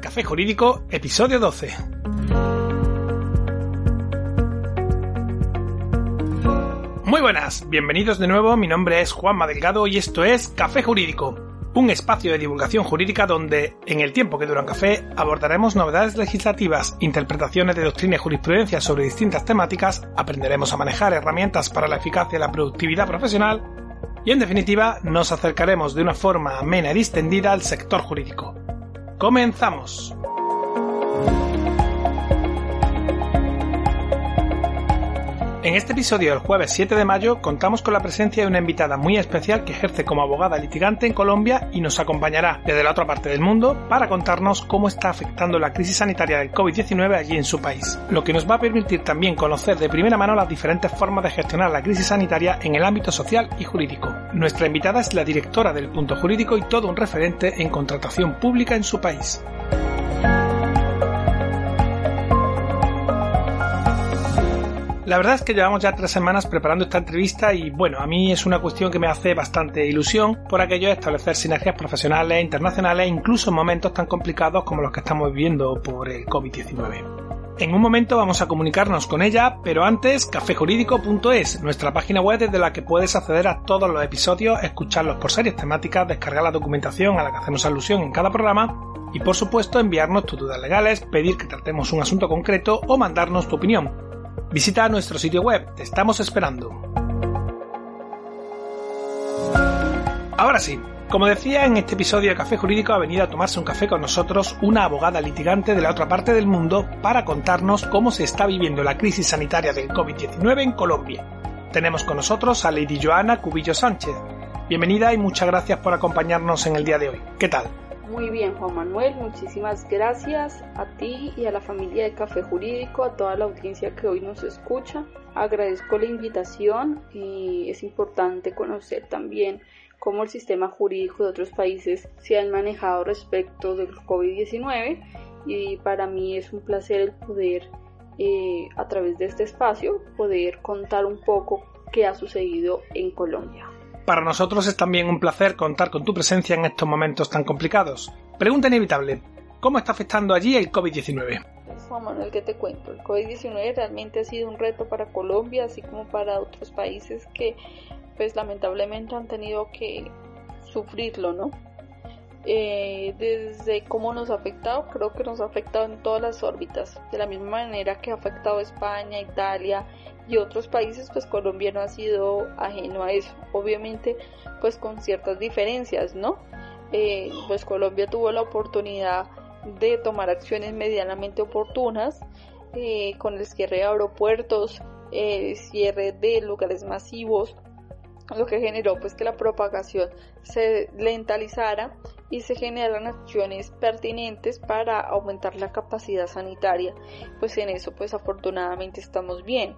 Café Jurídico, episodio 12. Muy buenas, bienvenidos de nuevo, mi nombre es Juan Delgado y esto es Café Jurídico, un espacio de divulgación jurídica donde, en el tiempo que dura un café, abordaremos novedades legislativas, interpretaciones de doctrina y jurisprudencia sobre distintas temáticas, aprenderemos a manejar herramientas para la eficacia y la productividad profesional y, en definitiva, nos acercaremos de una forma amena y distendida al sector jurídico. ¡Comenzamos! En este episodio del jueves 7 de mayo contamos con la presencia de una invitada muy especial que ejerce como abogada litigante en Colombia y nos acompañará desde la otra parte del mundo para contarnos cómo está afectando la crisis sanitaria del COVID-19 allí en su país, lo que nos va a permitir también conocer de primera mano las diferentes formas de gestionar la crisis sanitaria en el ámbito social y jurídico. Nuestra invitada es la directora del punto jurídico y todo un referente en contratación pública en su país. La verdad es que llevamos ya tres semanas preparando esta entrevista y bueno, a mí es una cuestión que me hace bastante ilusión por aquello de establecer sinergias profesionales e internacionales incluso en momentos tan complicados como los que estamos viviendo por el COVID-19. En un momento vamos a comunicarnos con ella, pero antes cafejurídico.es, nuestra página web desde la que puedes acceder a todos los episodios, escucharlos por series temáticas, descargar la documentación a la que hacemos alusión en cada programa y por supuesto enviarnos tus dudas legales, pedir que tratemos un asunto concreto o mandarnos tu opinión. Visita nuestro sitio web, te estamos esperando. Ahora sí, como decía en este episodio de Café Jurídico ha venido a tomarse un café con nosotros una abogada litigante de la otra parte del mundo para contarnos cómo se está viviendo la crisis sanitaria del COVID-19 en Colombia. Tenemos con nosotros a Lady Joana Cubillo Sánchez. Bienvenida y muchas gracias por acompañarnos en el día de hoy. ¿Qué tal? Muy bien, Juan Manuel, muchísimas gracias a ti y a la familia de Café Jurídico, a toda la audiencia que hoy nos escucha. Agradezco la invitación y es importante conocer también cómo el sistema jurídico de otros países se han manejado respecto del COVID-19 y para mí es un placer el poder eh, a través de este espacio poder contar un poco qué ha sucedido en Colombia. Para nosotros es también un placer contar con tu presencia en estos momentos tan complicados. Pregunta inevitable, ¿cómo está afectando allí el COVID-19? Pues, Juan Manuel, ¿qué te cuento? El COVID-19 realmente ha sido un reto para Colombia, así como para otros países que, pues lamentablemente han tenido que sufrirlo, ¿no? Eh, desde cómo nos ha afectado, creo que nos ha afectado en todas las órbitas, de la misma manera que ha afectado España, Italia y otros países, pues Colombia no ha sido ajeno a eso, obviamente pues con ciertas diferencias, ¿no? Eh, pues Colombia tuvo la oportunidad de tomar acciones medianamente oportunas eh, con el cierre de aeropuertos, cierre de lugares masivos, lo que generó pues que la propagación se lentalizara y se generan acciones pertinentes para aumentar la capacidad sanitaria. Pues en eso pues afortunadamente estamos bien,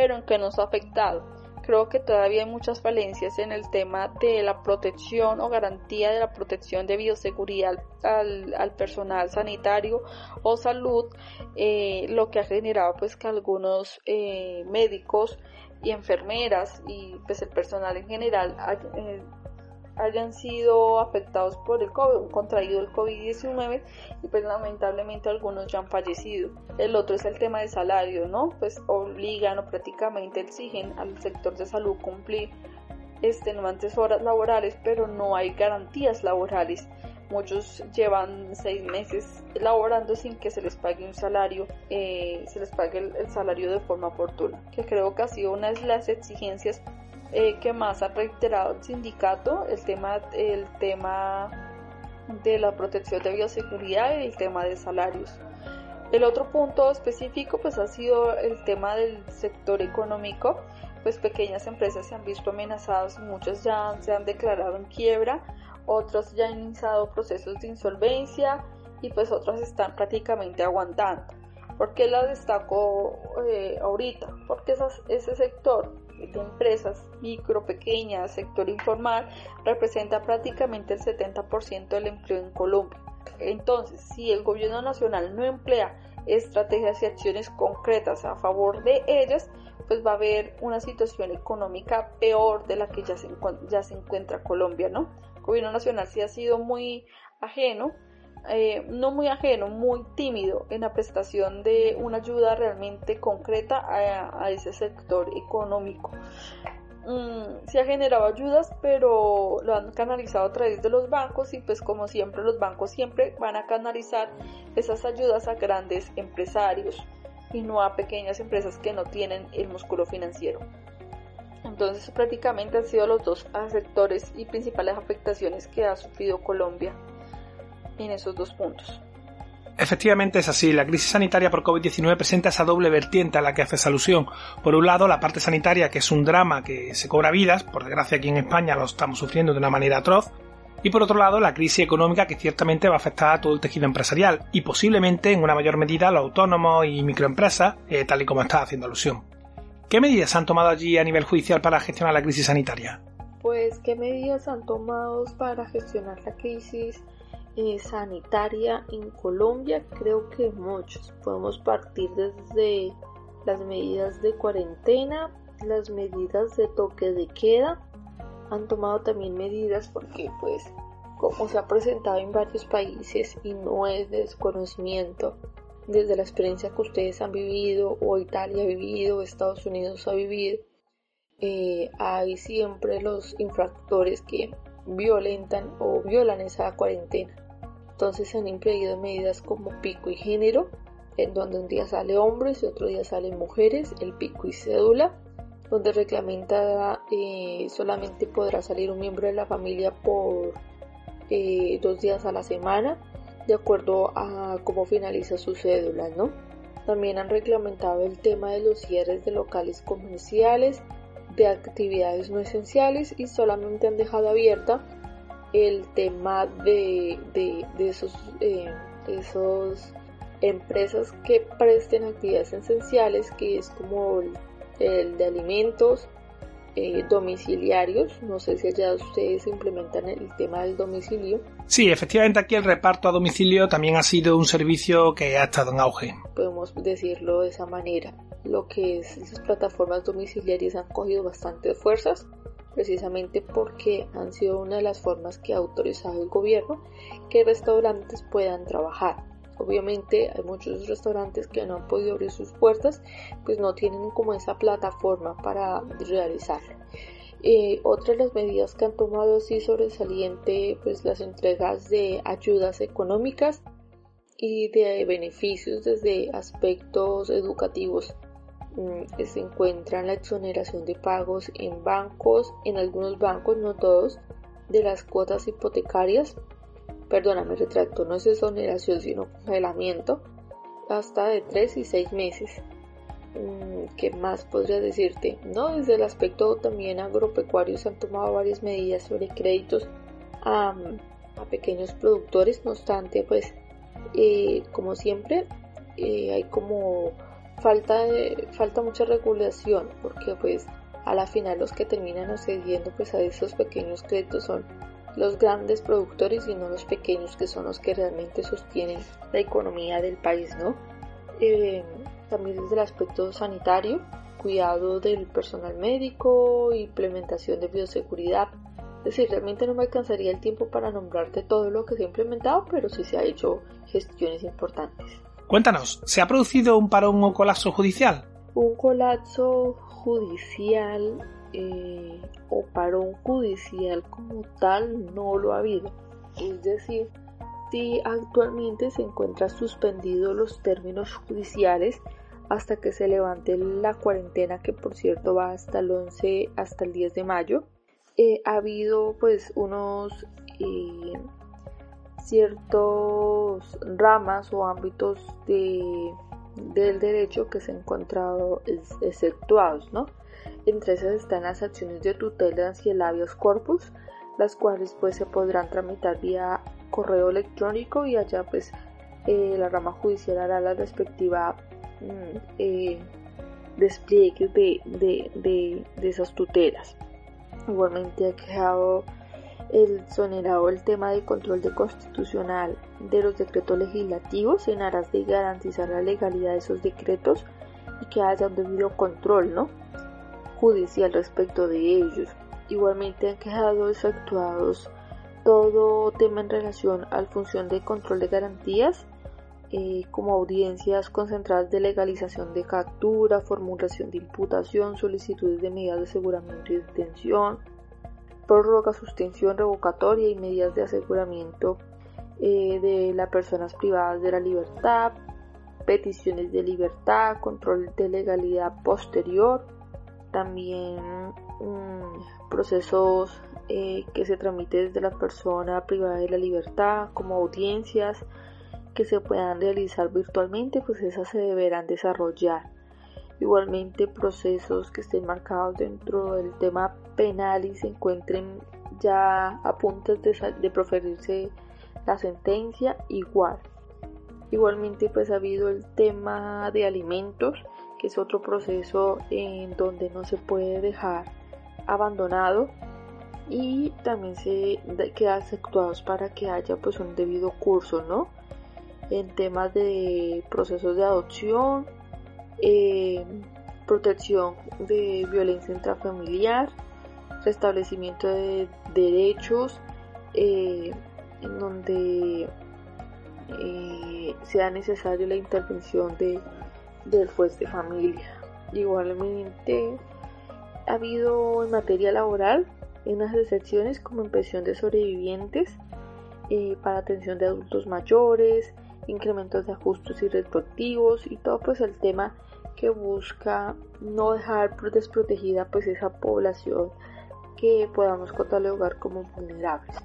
pero en qué nos ha afectado. Creo que todavía hay muchas falencias en el tema de la protección o garantía de la protección de bioseguridad al, personal sanitario o salud, eh, lo que ha generado pues que algunos eh, médicos y enfermeras y pues el personal en general eh, hayan sido afectados por el COVID, contraído el COVID-19 y pues lamentablemente algunos ya han fallecido. El otro es el tema de salario, ¿no? Pues obligan o prácticamente exigen al sector de salud cumplir extenuantes horas laborales, pero no hay garantías laborales. Muchos llevan seis meses laborando sin que se les pague un salario, eh, se les pague el, el, salario de forma oportuna, que creo que ha sido una de las exigencias eh, que más ha reiterado el sindicato, el tema, el tema de la protección de bioseguridad y el tema de salarios. El otro punto específico pues ha sido el tema del sector económico, pues pequeñas empresas se han visto amenazadas, muchas ya se han declarado en quiebra otros ya han iniciado procesos de insolvencia y pues otras están prácticamente aguantando. ¿Por qué la destaco eh, ahorita? Porque ese sector de empresas micro, pequeñas, sector informal, representa prácticamente el 70% del empleo en Colombia. Entonces, si el gobierno nacional no emplea estrategias y acciones concretas a favor de ellas, pues va a haber una situación económica peor de la que ya se, encuentra Colombia, ¿no? El gobierno nacional sí ha sido muy ajeno, eh, no muy ajeno, muy tímido en la prestación de una ayuda realmente concreta a, ese sector económico. Mm, se ha generado ayudas, pero lo han canalizado a través de los bancos y pues como siempre los bancos siempre van a canalizar esas ayudas a grandes empresarios y no a pequeñas empresas que no tienen el músculo financiero. Entonces prácticamente han sido los dos sectores y principales afectaciones que ha sufrido Colombia en esos dos puntos. Efectivamente es así, la crisis sanitaria por COVID-19 presenta esa doble vertiente a la que haces alusión. Por un lado, la parte sanitaria, que es un drama que se cobra vidas, por desgracia aquí en España lo estamos sufriendo de una manera atroz, y por otro lado, la crisis económica que ciertamente va a afectar a todo el tejido empresarial y posiblemente en una mayor medida a los autónomos y microempresas, eh, tal y como está haciendo alusión. ¿Qué medidas han tomado allí a nivel judicial para gestionar la crisis sanitaria? Pues, ¿qué medidas han tomado para gestionar la crisis eh, sanitaria en Colombia, creo que muchos. Podemos partir desde las medidas de cuarentena, las medidas de toque de queda. Han tomado también medidas porque pues como se ha presentado en varios países y no es desconocimiento desde la experiencia que ustedes han vivido o Italia ha vivido o Estados Unidos ha vivido, eh, hay siempre los infractores que violentan o violan esa cuarentena. Entonces se han impedido medidas como pico y género, en donde un día sale hombres y otro día salen mujeres, el pico y cédula, donde reglamenta eh, solamente podrá salir un miembro de la familia por eh, dos días a la semana, de acuerdo a cómo finaliza su cédula, ¿no? También han reglamentado el tema de los cierres de locales comerciales, de actividades no esenciales y solamente han dejado abierta el tema de, de, esos, eh, esos empresas que presten actividades esenciales, que es como el, de alimentos eh, domiciliarios. No sé si allá ustedes implementan el tema del domicilio. Sí, efectivamente aquí el reparto a domicilio también ha sido un servicio que ha estado en auge. Podemos decirlo de esa manera lo que es las plataformas domiciliarias han cogido bastante fuerzas precisamente porque han sido una de las formas que ha autorizado el gobierno que restaurantes puedan trabajar. Obviamente hay muchos restaurantes que no han podido abrir sus puertas, pues no tienen como esa plataforma para realizarlo. Eh, otra de las medidas que han tomado así sobresaliente, pues las entregas de ayudas económicas y de beneficios desde aspectos educativos se encuentra la exoneración de pagos en bancos, en algunos bancos, no todos, de las cuotas hipotecarias. Perdóname, retracto, no es exoneración, sino congelamiento, hasta de 3 y 6 meses. Mm, ¿Qué más podría decirte? No, desde el aspecto también agropecuario se han tomado varias medidas sobre créditos a, pequeños productores, no obstante, pues, eh, como siempre, eh, hay como falta, falta mucha regulación porque pues a la final los que terminan accediendo pues a esos pequeños créditos son los grandes productores y no los pequeños que son los que realmente sostienen la economía del país, ¿no? Eh, también desde el aspecto sanitario, cuidado del personal médico, implementación de bioseguridad. Es decir, realmente no me alcanzaría el tiempo para nombrarte todo lo que se ha implementado, pero sí se ha hecho gestiones importantes. Cuéntanos, ¿se ha producido un parón o colapso judicial? Un colapso judicial eh, o parón judicial como tal no lo ha habido. Es decir, si actualmente se encuentran suspendidos los términos judiciales hasta que se levante la cuarentena que por cierto va hasta el 11 hasta el 10 de mayo eh, ha habido pues unos eh, ciertos ramas o ámbitos de, del derecho que se han encontrado exceptuados, ¿no? Entre esas están las acciones de tutela y el habeas corpus, las cuales pues se podrán tramitar vía correo electrónico y allá pues eh, la rama judicial hará la respectiva mm, eh, despliegue de, de, de, esas tutelas. Igualmente ha quedado el sonerado el tema de control de constitucional de los decretos legislativos en aras de garantizar la legalidad de esos decretos y que haya un debido control ¿no? judicial respecto de ellos. Igualmente han quedado efectuados todo tema en relación al función de control de garantías eh, como audiencias concentradas de legalización de captura, formulación de imputación, solicitudes de medidas de aseguramiento y detención, prórroga, suspensión revocatoria y medidas de aseguramiento eh, de las personas privadas de la libertad, peticiones de libertad, control de legalidad posterior, también mm, procesos eh, que se tramiten desde la persona privada de la libertad, como audiencias, que se puedan realizar virtualmente, pues esas se deberán desarrollar. Igualmente procesos que estén marcados dentro del tema penal y se encuentren ya a punto de, de proferirse la sentencia, igual. Igualmente pues ha habido el tema de alimentos, que es otro proceso en donde no se puede dejar abandonado y también se queda efectuados para que haya pues un debido curso, ¿no? en temas de procesos de adopción, eh, protección de violencia intrafamiliar, restablecimiento de derechos, eh, en donde eh, sea necesario la intervención de, del juez de familia. Igualmente, ha habido en materia laboral unas excepciones como en pensión de sobrevivientes, para atención de adultos mayores, incrementos de ajustes y retroactivos y todo pues el tema que busca no dejar desprotegida pues esa población que podamos catalogar como vulnerables.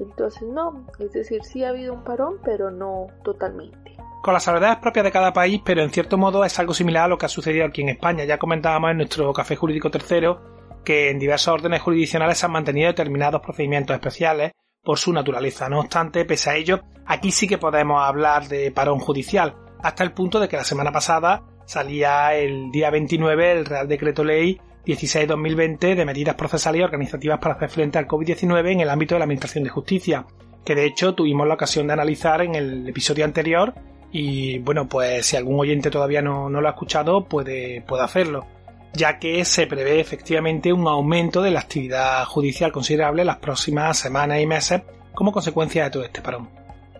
Entonces no, es decir, sí ha habido un parón, pero no totalmente. Con las salvedades propias de cada país, pero en cierto modo es algo similar a lo que ha sucedido aquí en España. Ya comentábamos en nuestro café jurídico tercero que en diversos órdenes jurisdiccionales se han mantenido determinados procedimientos especiales por su naturaleza. No obstante, pese a ello, aquí sí que podemos hablar de parón judicial, hasta el punto de que la semana pasada salía el día 29 el Real Decreto Ley 16-2020 de medidas procesales y organizativas para hacer frente al COVID-19 en el ámbito de la Administración de Justicia, que de hecho tuvimos la ocasión de analizar en el episodio anterior y bueno, pues si algún oyente todavía no, lo ha escuchado puede, puede hacerlo ya que se prevé efectivamente un aumento de la actividad judicial considerable las próximas semanas y meses como consecuencia de todo este parón.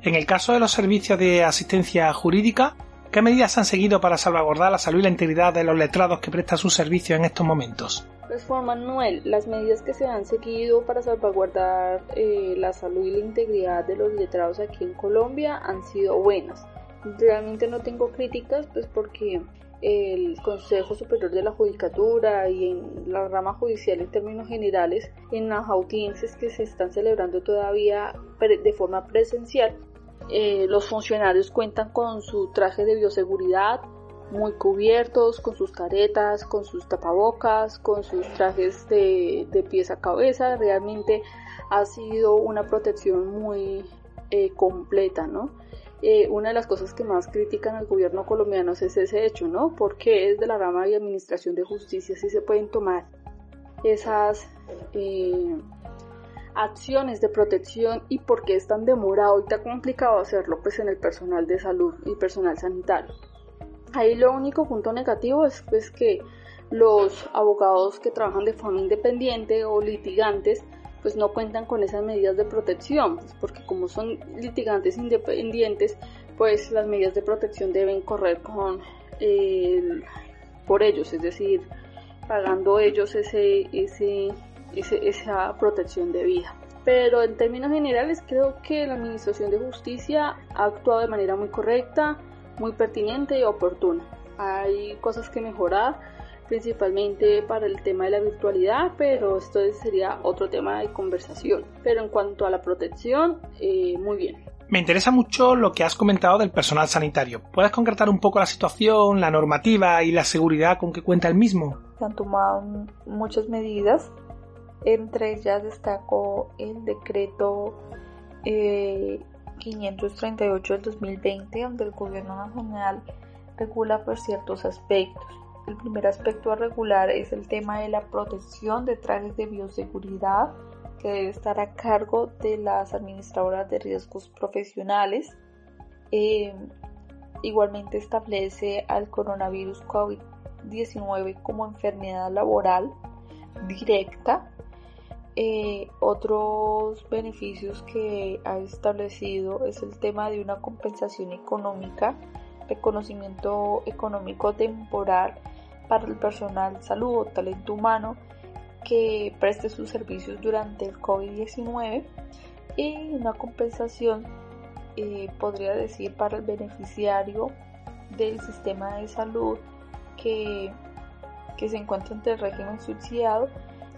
En el caso de los servicios de asistencia jurídica, ¿qué medidas han seguido para salvaguardar la salud y la integridad de los letrados que prestan sus servicios en estos momentos? Pues Juan Manuel, las medidas que se han seguido para salvaguardar eh, la salud y la integridad de los letrados aquí en Colombia han sido buenas. Realmente no tengo críticas, pues porque el Consejo Superior de la Judicatura y en la rama judicial en términos generales, en las audiencias que se están celebrando todavía de forma presencial, eh, los funcionarios cuentan con su traje de bioseguridad muy cubiertos, con sus caretas, con sus tapabocas, con sus trajes de, de pies a cabeza. Realmente ha sido una protección muy eh, completa, ¿no? Eh, una de las cosas que más critican al gobierno colombiano es ese hecho, ¿no? Porque es de la rama de administración de justicia si se pueden tomar esas eh, acciones de protección y por qué es tan demorado y tan complicado hacerlo pues en el personal de salud y personal sanitario. Ahí lo único punto negativo es pues que los abogados que trabajan de forma independiente o litigantes pues no cuentan con esas medidas de protección, pues, porque como son litigantes independientes, pues las medidas de protección deben correr con por ellos, es decir, pagando ellos ese, ese, esa protección de vida. Pero en términos generales creo que la Administración de Justicia ha actuado de manera muy correcta, muy pertinente y oportuna. Hay cosas que mejorar, principalmente para el tema de la virtualidad, pero esto sería otro tema de conversación. Pero en cuanto a la protección, eh, muy bien. Me interesa mucho lo que has comentado del personal sanitario. ¿Puedes concretar un poco la situación, la normativa y la seguridad con que cuenta el mismo? Se han tomado muchas medidas Entre ellas destacó el decreto 538 del 2020, donde el gobierno nacional regula por ciertos aspectos. El primer aspecto a regular es el tema de la protección de trajes de bioseguridad que debe estar a cargo de las administradoras de riesgos profesionales. Eh, igualmente establece al coronavirus COVID-19 como enfermedad laboral directa. Eh, otros beneficios que ha establecido es el tema de una compensación económica, reconocimiento económico temporal para el personal salud o talento humano que preste sus servicios durante el COVID-19 y una compensación, eh, podría decir, para el beneficiario del sistema de salud que, que se encuentra entre el régimen subsidiado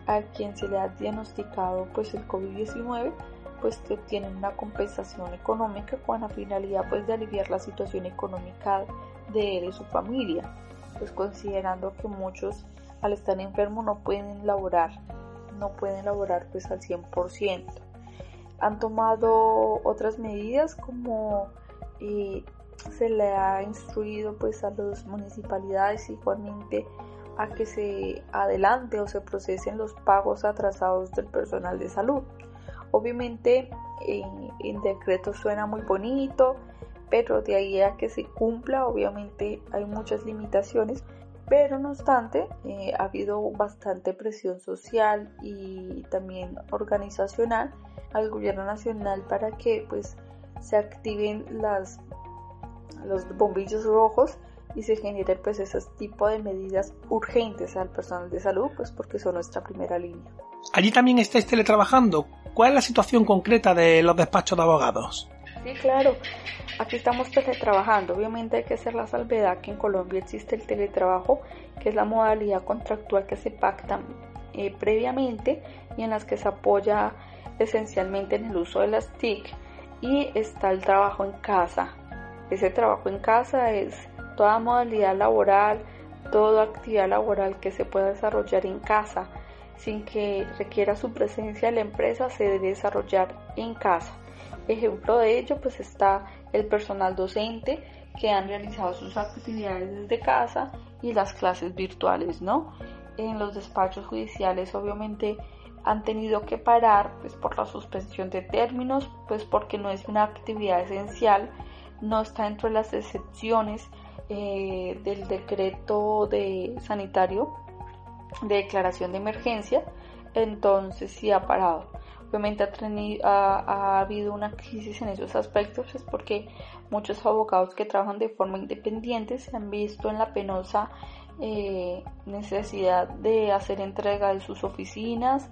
a quien se le ha diagnosticado pues el COVID-19 pues que obtienen una compensación económica con la finalidad pues de aliviar la situación económica de él y su familia pues considerando que muchos al estar enfermos no pueden laborar, no pueden laborar pues al 100%. Han tomado otras medidas como eh, se le ha instruido pues a las municipalidades igualmente a que se adelante o se procesen los pagos atrasados del personal de salud. Obviamente en decreto suena muy bonito, pero de ahí a que se cumpla obviamente hay muchas limitaciones pero no obstante eh, ha habido bastante presión social y también organizacional al gobierno nacional para que pues se activen las los bombillos rojos y se generen pues ese tipo de medidas urgentes al personal de salud pues porque son nuestra primera línea. Allí también estáis teletrabajando. ¿Cuál es la situación concreta de los despachos de abogados? Sí, claro. Aquí estamos teletrabajando. Obviamente hay que hacer la salvedad que en Colombia existe el teletrabajo, que es la modalidad contractual que se pacta eh, previamente y en las que se apoya esencialmente en el uso de las TIC. Y está el trabajo en casa. Ese trabajo en casa es toda modalidad laboral, toda actividad laboral que se pueda desarrollar en casa sin que requiera su presencia en la empresa se debe desarrollar en casa. Ejemplo de ello pues está el personal docente que han realizado sus actividades desde casa y las clases virtuales, ¿no? En los despachos judiciales obviamente han tenido que parar pues por la suspensión de términos, pues porque no es una actividad esencial, no está dentro de las excepciones eh, del decreto de sanitario de declaración de emergencia, entonces sí ha parado. Obviamente ha, ha, habido una crisis en esos aspectos, es porque muchos abogados que trabajan de forma independiente se han visto en la penosa eh, necesidad de hacer entrega de sus oficinas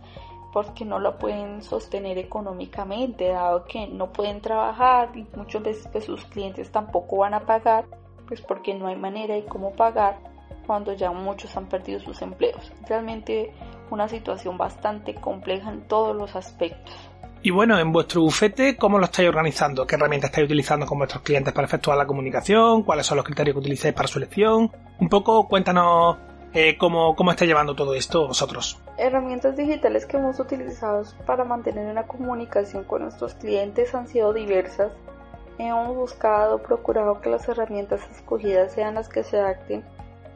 porque no lo pueden sostener económicamente, dado que no pueden trabajar y muchas veces pues, sus clientes tampoco van a pagar, pues porque no hay manera de cómo pagar cuando ya muchos han perdido sus empleos. Realmente una situación bastante compleja en todos los aspectos. Y bueno, en vuestro bufete, ¿cómo lo estáis organizando? ¿Qué herramientas estáis utilizando con vuestros clientes para efectuar la comunicación? ¿Cuáles son los criterios que utilizáis para su elección? Un poco, cuéntanos eh, cómo, cómo estáis llevando todo esto vosotros. Herramientas digitales que hemos utilizado para mantener una comunicación con nuestros clientes han sido diversas. Hemos buscado, procurado que las herramientas escogidas sean las que se adapten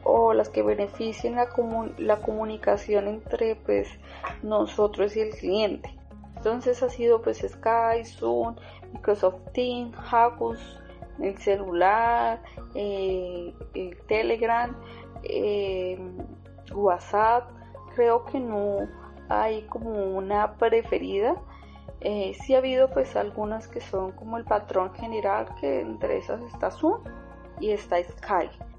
o las que beneficien la, la comunicación entre pues nosotros y el cliente. Entonces ha sido pues Skype, Zoom, Microsoft Teams, Hackus, el celular, eh, el Telegram, eh, WhatsApp. Creo que no hay como una preferida. Eh, sí ha habido pues algunas que son como el patrón general, que entre esas está Zoom y está Skype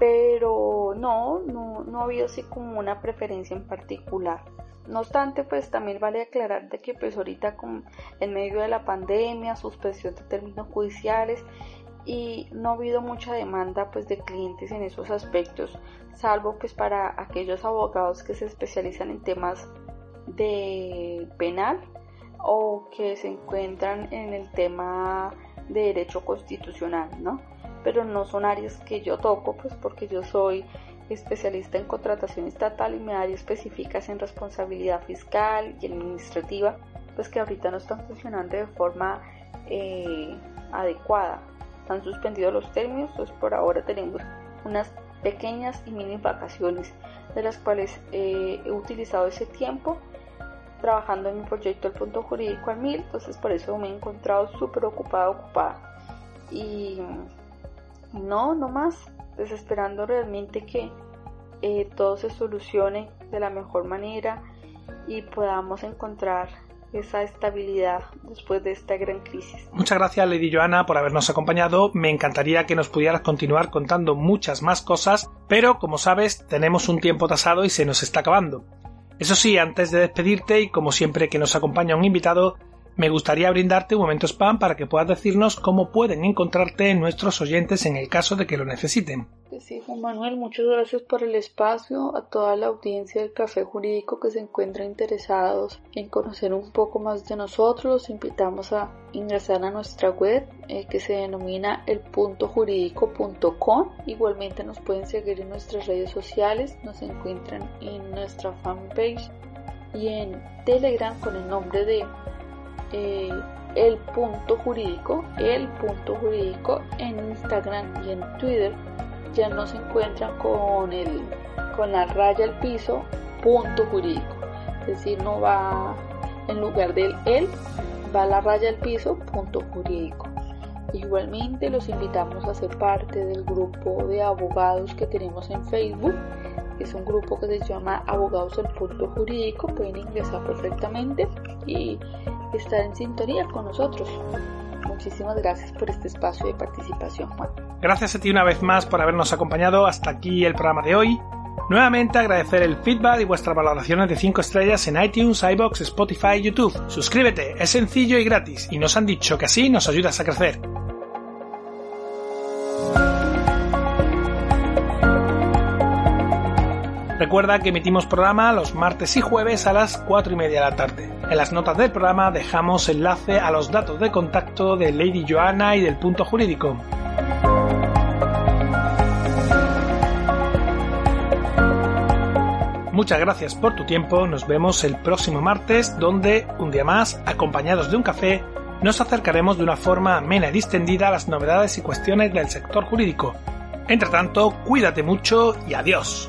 pero no, no, no ha habido así como una preferencia en particular. No obstante, pues también vale aclarar de que pues ahorita con, en medio de la pandemia, suspensión de términos judiciales y no ha habido mucha demanda pues de clientes en esos aspectos, salvo pues para aquellos abogados que se especializan en temas de penal o que se encuentran en el tema de derecho constitucional, ¿no? pero no son áreas que yo toco, pues porque yo soy especialista en contratación estatal y me daría específicas en responsabilidad fiscal y administrativa, pues que ahorita no están funcionando de forma eh, adecuada. Están suspendidos los términos, pues por ahora tenemos unas pequeñas y mini vacaciones de las cuales eh, he utilizado ese tiempo trabajando en mi proyecto El Punto Jurídico al Mil, entonces por eso me he encontrado súper ocupada, ocupada. Y no, no más, desesperando realmente que eh, todo se solucione de la mejor manera y podamos encontrar esa estabilidad después de esta gran crisis. Muchas gracias Lady Joana por habernos acompañado. Me encantaría que nos pudieras continuar contando muchas más cosas, pero como sabes tenemos un tiempo tasado y se nos está acabando. Eso sí, antes de despedirte y como siempre que nos acompaña un invitado, me gustaría brindarte un momento spam para que puedas decirnos cómo pueden encontrarte nuestros oyentes en el caso de que lo necesiten. Pues sí, Juan Manuel, muchas gracias por el espacio, a toda la audiencia del Café Jurídico que se encuentra interesados en conocer un poco más de nosotros, los invitamos a ingresar a nuestra web eh, que se denomina elpuntojurídico.com. Igualmente nos pueden seguir en nuestras redes sociales, nos encuentran en nuestra fanpage y en Telegram con el nombre de eh, el punto jurídico, el punto jurídico en Instagram y en Twitter. Ya no se encuentran con el con la raya al piso punto jurídico. Es decir no va en lugar del el va la raya al piso punto jurídico. Igualmente los invitamos a ser parte del grupo de abogados que tenemos en Facebook. Es un grupo que se llama abogados del punto jurídico. Pueden ingresar perfectamente y estar en sintonía con nosotros. Muchísimas gracias por este espacio de participación, Juan. Gracias a ti una vez más por habernos acompañado hasta aquí el programa de hoy. Nuevamente agradecer el feedback y vuestras valoraciones de 5 estrellas en iTunes, iBox, Spotify y YouTube. Suscríbete, es sencillo y gratis, y nos han dicho que así nos ayudas a crecer. Recuerda que emitimos programa los martes y jueves a las 4 y media de la tarde. En las notas del programa dejamos enlace a los datos de contacto de Lady Joanna y del punto jurídico. Muchas gracias por tu tiempo, nos vemos el próximo martes donde, un día más, acompañados de un café, nos acercaremos de una forma amena y distendida a las novedades y cuestiones del sector jurídico. Entre tanto, cuídate mucho y adiós.